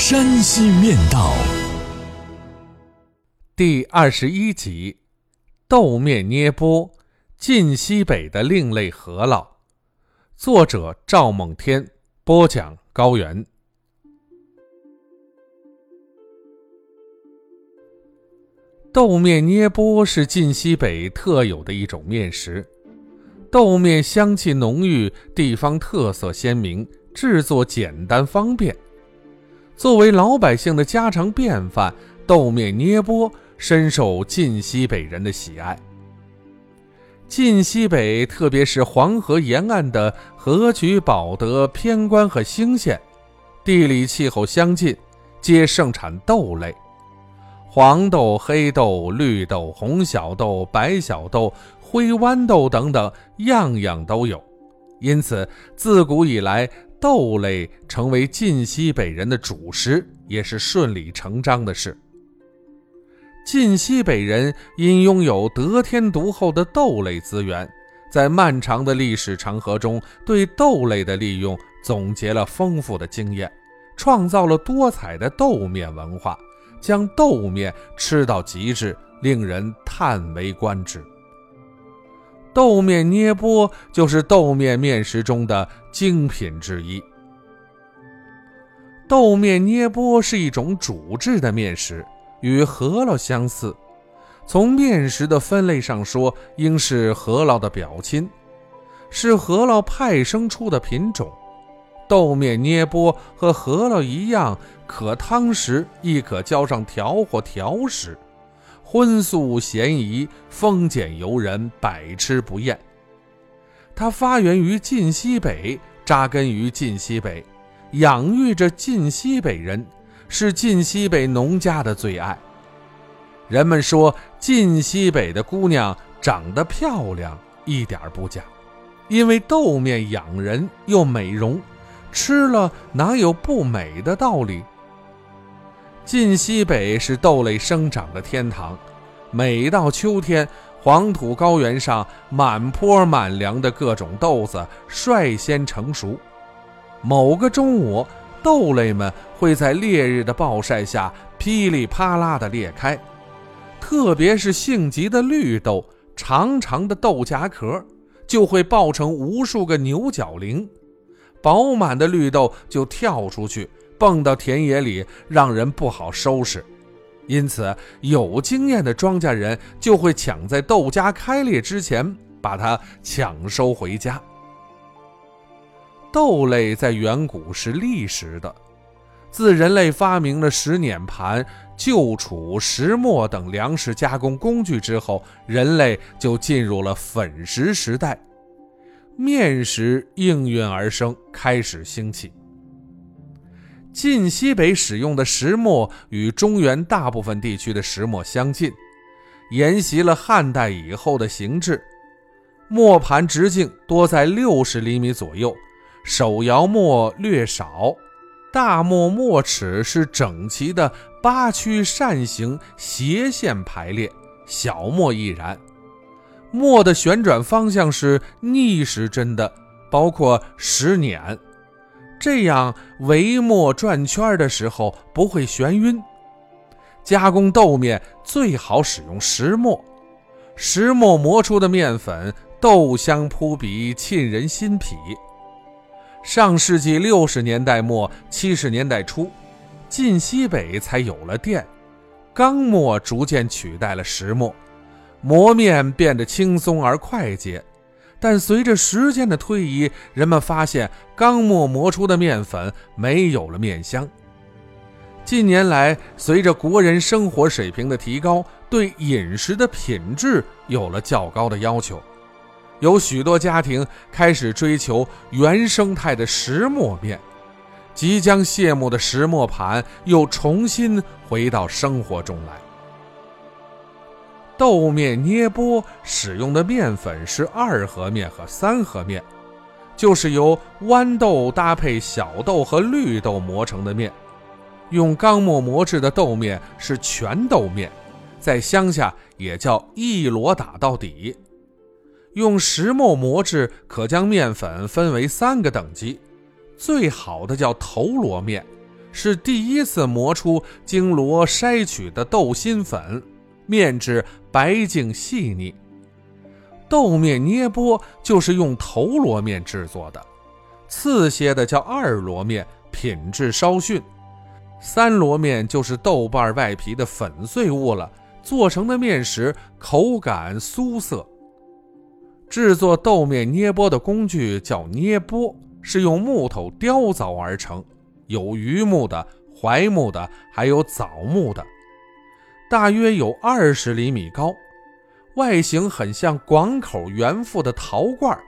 山西面道》第二十一集：豆面捏钵，晋西北的另类饸烙。作者：赵梦天，播讲：高原。豆面捏钵是晋西北特有的一种面食，豆面香气浓郁，地方特色鲜明，制作简单方便。作为老百姓的家常便饭，豆面捏钵深受晋西北人的喜爱。晋西北，特别是黄河沿岸的河曲、保德、偏关和兴县，地理气候相近，皆盛产豆类。黄豆、黑豆、绿豆、红小豆、白小豆、灰豌豆等等，样样都有。因此，自古以来，豆类成为晋西北人的主食，也是顺理成章的事。晋西北人因拥有得天独厚的豆类资源，在漫长的历史长河中，对豆类的利用总结了丰富的经验，创造了多彩的豆面文化。将豆面吃到极致，令人叹为观止。豆面捏钵就是豆面面食中的精品之一。豆面捏钵是一种煮制的面食，与饸烙相似。从面食的分类上说，应是饸烙的表亲，是饸烙派生出的品种。豆面捏钵和饸烙一样，可汤食，亦可浇上调或调食，荤素咸宜，丰俭由人，百吃不厌。它发源于晋西北，扎根于晋西北，养育着晋西北人，是晋西北农家的最爱。人们说晋西北的姑娘长得漂亮，一点不假，因为豆面养人又美容。吃了哪有不美的道理？晋西北是豆类生长的天堂，每到秋天，黄土高原上满坡满梁的各种豆子率先成熟。某个中午，豆类们会在烈日的暴晒下噼里啪啦地裂开，特别是性急的绿豆，长长的豆荚壳就会爆成无数个牛角铃。饱满的绿豆就跳出去，蹦到田野里，让人不好收拾。因此，有经验的庄稼人就会抢在豆荚开裂之前把它抢收回家。豆类在远古是历史的，自人类发明了石碾盘、旧杵、石磨等粮食加工工具之后，人类就进入了粉食时代。面食应运而生，开始兴起。晋西北使用的石磨与中原大部分地区的石磨相近，沿袭了汉代以后的形制。磨盘直径多在六十厘米左右，手摇磨略少，大磨磨齿是整齐的八曲扇形斜线排列，小磨亦然。磨的旋转方向是逆时针的，包括石碾，这样围磨转圈的时候不会眩晕。加工豆面最好使用石磨，石磨磨出的面粉豆香扑鼻，沁人心脾。上世纪六十年代末七十年代初，晋西北才有了电，钢磨逐渐取代了石磨。磨面变得轻松而快捷，但随着时间的推移，人们发现钢磨磨出的面粉没有了面香。近年来，随着国人生活水平的提高，对饮食的品质有了较高的要求，有许多家庭开始追求原生态的石磨面，即将谢幕的石磨盘又重新回到生活中来。豆面捏钵使用的面粉是二合面和三合面，就是由豌豆搭配小豆和绿豆磨成的面。用钢磨磨制的豆面是全豆面，在乡下也叫一箩打到底。用石磨磨制，可将面粉分为三个等级，最好的叫头箩面，是第一次磨出经箩筛取的豆心粉。面质白净细腻，豆面捏钵就是用头箩面制作的，次些的叫二箩面，品质稍逊，三箩面就是豆瓣外皮的粉碎物了，做成的面食口感酥涩。制作豆面捏钵的工具叫捏钵，是用木头雕凿而成，有榆木的、槐木的，还有枣木的。大约有二十厘米高，外形很像广口圆腹的陶罐。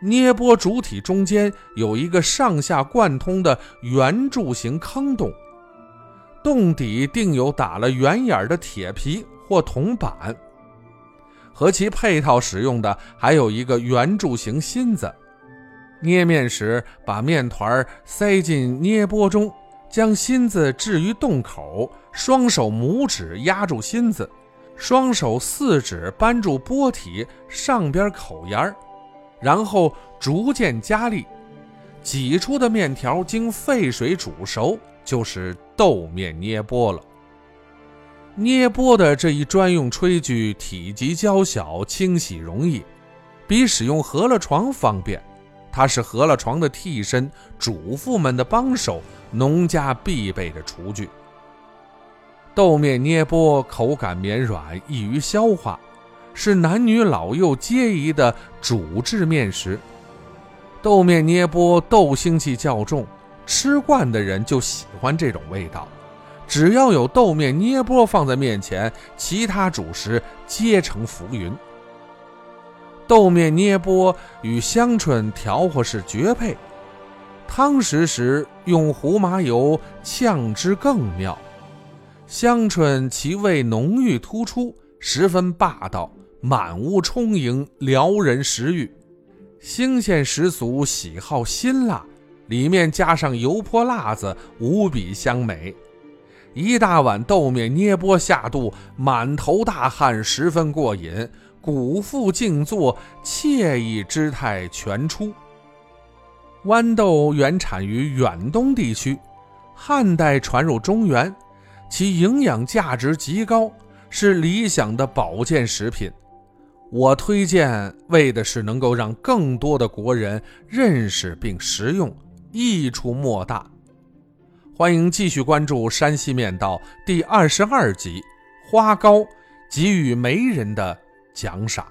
捏钵主体中间有一个上下贯通的圆柱形坑洞，洞底定有打了圆眼的铁皮或铜板。和其配套使用的还有一个圆柱形芯子。捏面时，把面团塞进捏钵中。将芯子置于洞口，双手拇指压住芯子，双手四指扳住钵体上边口沿儿，然后逐渐加力，挤出的面条经沸水煮熟，就是豆面捏钵了。捏钵的这一专用炊具体积较小，清洗容易，比使用饸饹床方便。它是合了床的替身，主妇们的帮手，农家必备的厨具。豆面捏钵口感绵软，易于消化，是男女老幼皆宜的主制面食。豆面捏钵豆腥气较重，吃惯的人就喜欢这种味道。只要有豆面捏钵放在面前，其他主食皆成浮云。豆面捏钵与香椿调和是绝配，汤食时用胡麻油呛之更妙。香椿其味浓郁突出，十分霸道，满屋充盈，撩人食欲。新鲜食俗喜好辛辣，里面加上油泼辣子，无比香美。一大碗豆面捏钵下肚，满头大汗，十分过瘾。古腹静坐，惬意之态全出。豌豆原产于远东地区，汉代传入中原，其营养价值极高，是理想的保健食品。我推荐为的是能够让更多的国人认识并食用，益处莫大。欢迎继续关注《山西面道》第二十二集：花糕给予媒人的。奖赏。